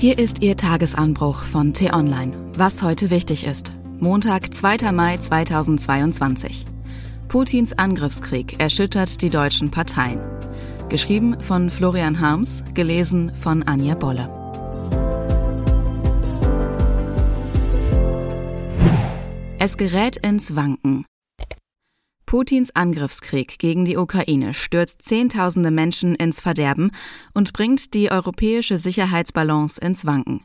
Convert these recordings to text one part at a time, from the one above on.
Hier ist Ihr Tagesanbruch von T-Online. Was heute wichtig ist. Montag, 2. Mai 2022. Putins Angriffskrieg erschüttert die deutschen Parteien. Geschrieben von Florian Harms, gelesen von Anja Bolle. Es gerät ins Wanken. Putins Angriffskrieg gegen die Ukraine stürzt Zehntausende Menschen ins Verderben und bringt die europäische Sicherheitsbalance ins Wanken.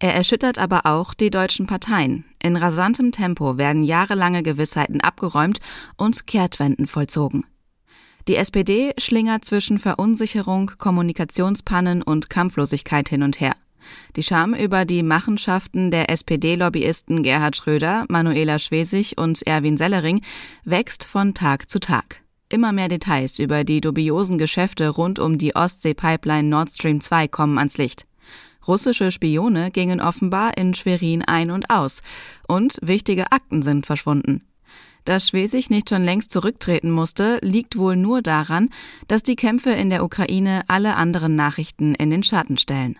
Er erschüttert aber auch die deutschen Parteien. In rasantem Tempo werden jahrelange Gewissheiten abgeräumt und Kehrtwenden vollzogen. Die SPD schlingert zwischen Verunsicherung, Kommunikationspannen und Kampflosigkeit hin und her. Die Scham über die Machenschaften der SPD-Lobbyisten Gerhard Schröder, Manuela Schwesig und Erwin Sellering wächst von Tag zu Tag. Immer mehr Details über die dubiosen Geschäfte rund um die Ostsee-Pipeline Nord Stream 2 kommen ans Licht. Russische Spione gingen offenbar in Schwerin ein und aus und wichtige Akten sind verschwunden. Dass Schwesig nicht schon längst zurücktreten musste, liegt wohl nur daran, dass die Kämpfe in der Ukraine alle anderen Nachrichten in den Schatten stellen.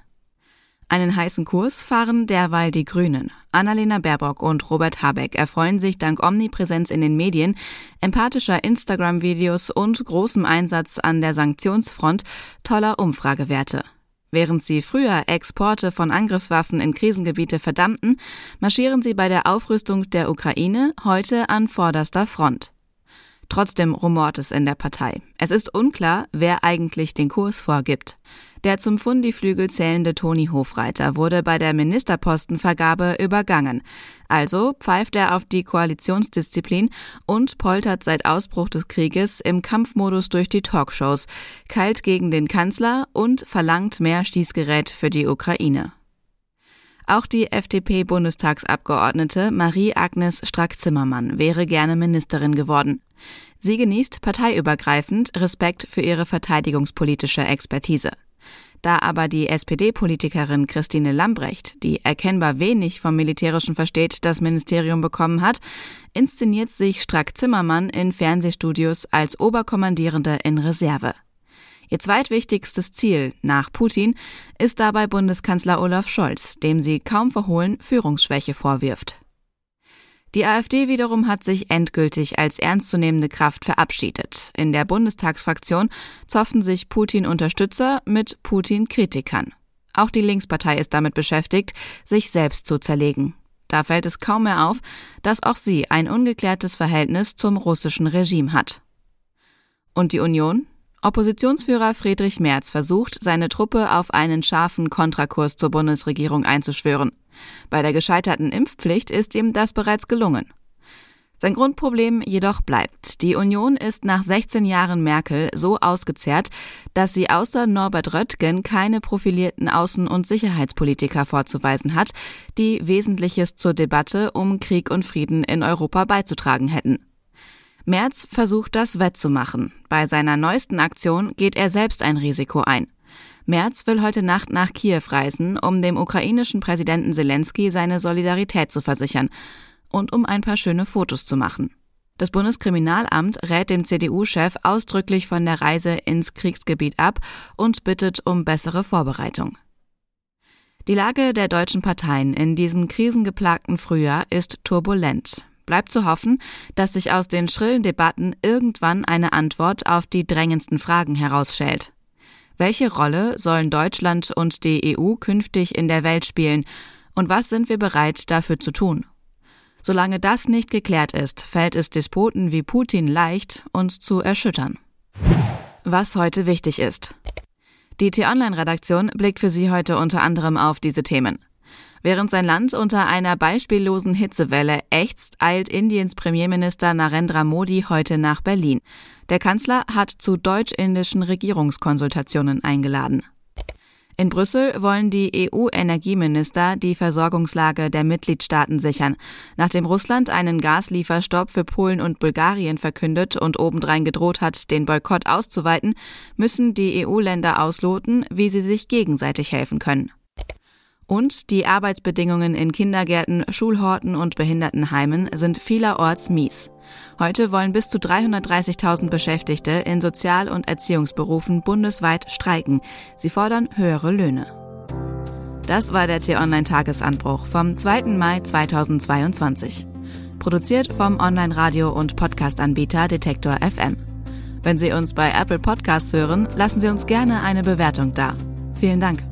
Einen heißen Kurs fahren derweil die Grünen. Annalena Baerbock und Robert Habeck erfreuen sich dank Omnipräsenz in den Medien, empathischer Instagram-Videos und großem Einsatz an der Sanktionsfront toller Umfragewerte. Während sie früher Exporte von Angriffswaffen in Krisengebiete verdammten, marschieren sie bei der Aufrüstung der Ukraine heute an vorderster Front. Trotzdem rumort es in der Partei. Es ist unklar, wer eigentlich den Kurs vorgibt. Der zum Fundiflügel zählende Toni Hofreiter wurde bei der Ministerpostenvergabe übergangen. Also pfeift er auf die Koalitionsdisziplin und poltert seit Ausbruch des Krieges im Kampfmodus durch die Talkshows, keilt gegen den Kanzler und verlangt mehr Stießgerät für die Ukraine. Auch die FDP-Bundestagsabgeordnete Marie-Agnes Strack-Zimmermann wäre gerne Ministerin geworden. Sie genießt parteiübergreifend Respekt für ihre verteidigungspolitische Expertise. Da aber die SPD-Politikerin Christine Lambrecht, die erkennbar wenig vom Militärischen versteht, das Ministerium bekommen hat, inszeniert sich Strack-Zimmermann in Fernsehstudios als Oberkommandierende in Reserve. Ihr zweitwichtigstes Ziel nach Putin ist dabei Bundeskanzler Olaf Scholz, dem sie kaum verhohlen Führungsschwäche vorwirft. Die AfD wiederum hat sich endgültig als ernstzunehmende Kraft verabschiedet. In der Bundestagsfraktion zoffen sich Putin-Unterstützer mit Putin-Kritikern. Auch die Linkspartei ist damit beschäftigt, sich selbst zu zerlegen. Da fällt es kaum mehr auf, dass auch sie ein ungeklärtes Verhältnis zum russischen Regime hat. Und die Union? Oppositionsführer Friedrich Merz versucht, seine Truppe auf einen scharfen Kontrakurs zur Bundesregierung einzuschwören. Bei der gescheiterten Impfpflicht ist ihm das bereits gelungen. Sein Grundproblem jedoch bleibt. Die Union ist nach 16 Jahren Merkel so ausgezehrt, dass sie außer Norbert Röttgen keine profilierten Außen- und Sicherheitspolitiker vorzuweisen hat, die Wesentliches zur Debatte um Krieg und Frieden in Europa beizutragen hätten. Merz versucht das wettzumachen. Bei seiner neuesten Aktion geht er selbst ein Risiko ein. Merz will heute Nacht nach Kiew reisen, um dem ukrainischen Präsidenten Zelensky seine Solidarität zu versichern und um ein paar schöne Fotos zu machen. Das Bundeskriminalamt rät dem CDU-Chef ausdrücklich von der Reise ins Kriegsgebiet ab und bittet um bessere Vorbereitung. Die Lage der deutschen Parteien in diesem krisengeplagten Frühjahr ist turbulent. Bleibt zu hoffen, dass sich aus den schrillen Debatten irgendwann eine Antwort auf die drängendsten Fragen herausschält. Welche Rolle sollen Deutschland und die EU künftig in der Welt spielen und was sind wir bereit dafür zu tun? Solange das nicht geklärt ist, fällt es Despoten wie Putin leicht, uns zu erschüttern. Was heute wichtig ist. Die T-Online-Redaktion blickt für Sie heute unter anderem auf diese Themen. Während sein Land unter einer beispiellosen Hitzewelle ächzt, eilt Indiens Premierminister Narendra Modi heute nach Berlin. Der Kanzler hat zu deutsch-indischen Regierungskonsultationen eingeladen. In Brüssel wollen die EU-Energieminister die Versorgungslage der Mitgliedstaaten sichern. Nachdem Russland einen Gaslieferstopp für Polen und Bulgarien verkündet und obendrein gedroht hat, den Boykott auszuweiten, müssen die EU-Länder ausloten, wie sie sich gegenseitig helfen können. Und die Arbeitsbedingungen in Kindergärten, Schulhorten und Behindertenheimen sind vielerorts mies. Heute wollen bis zu 330.000 Beschäftigte in Sozial- und Erziehungsberufen bundesweit streiken. Sie fordern höhere Löhne. Das war der T-Online-Tagesanbruch vom 2. Mai 2022. Produziert vom Online-Radio- und Podcast-Anbieter Detektor FM. Wenn Sie uns bei Apple Podcasts hören, lassen Sie uns gerne eine Bewertung da. Vielen Dank.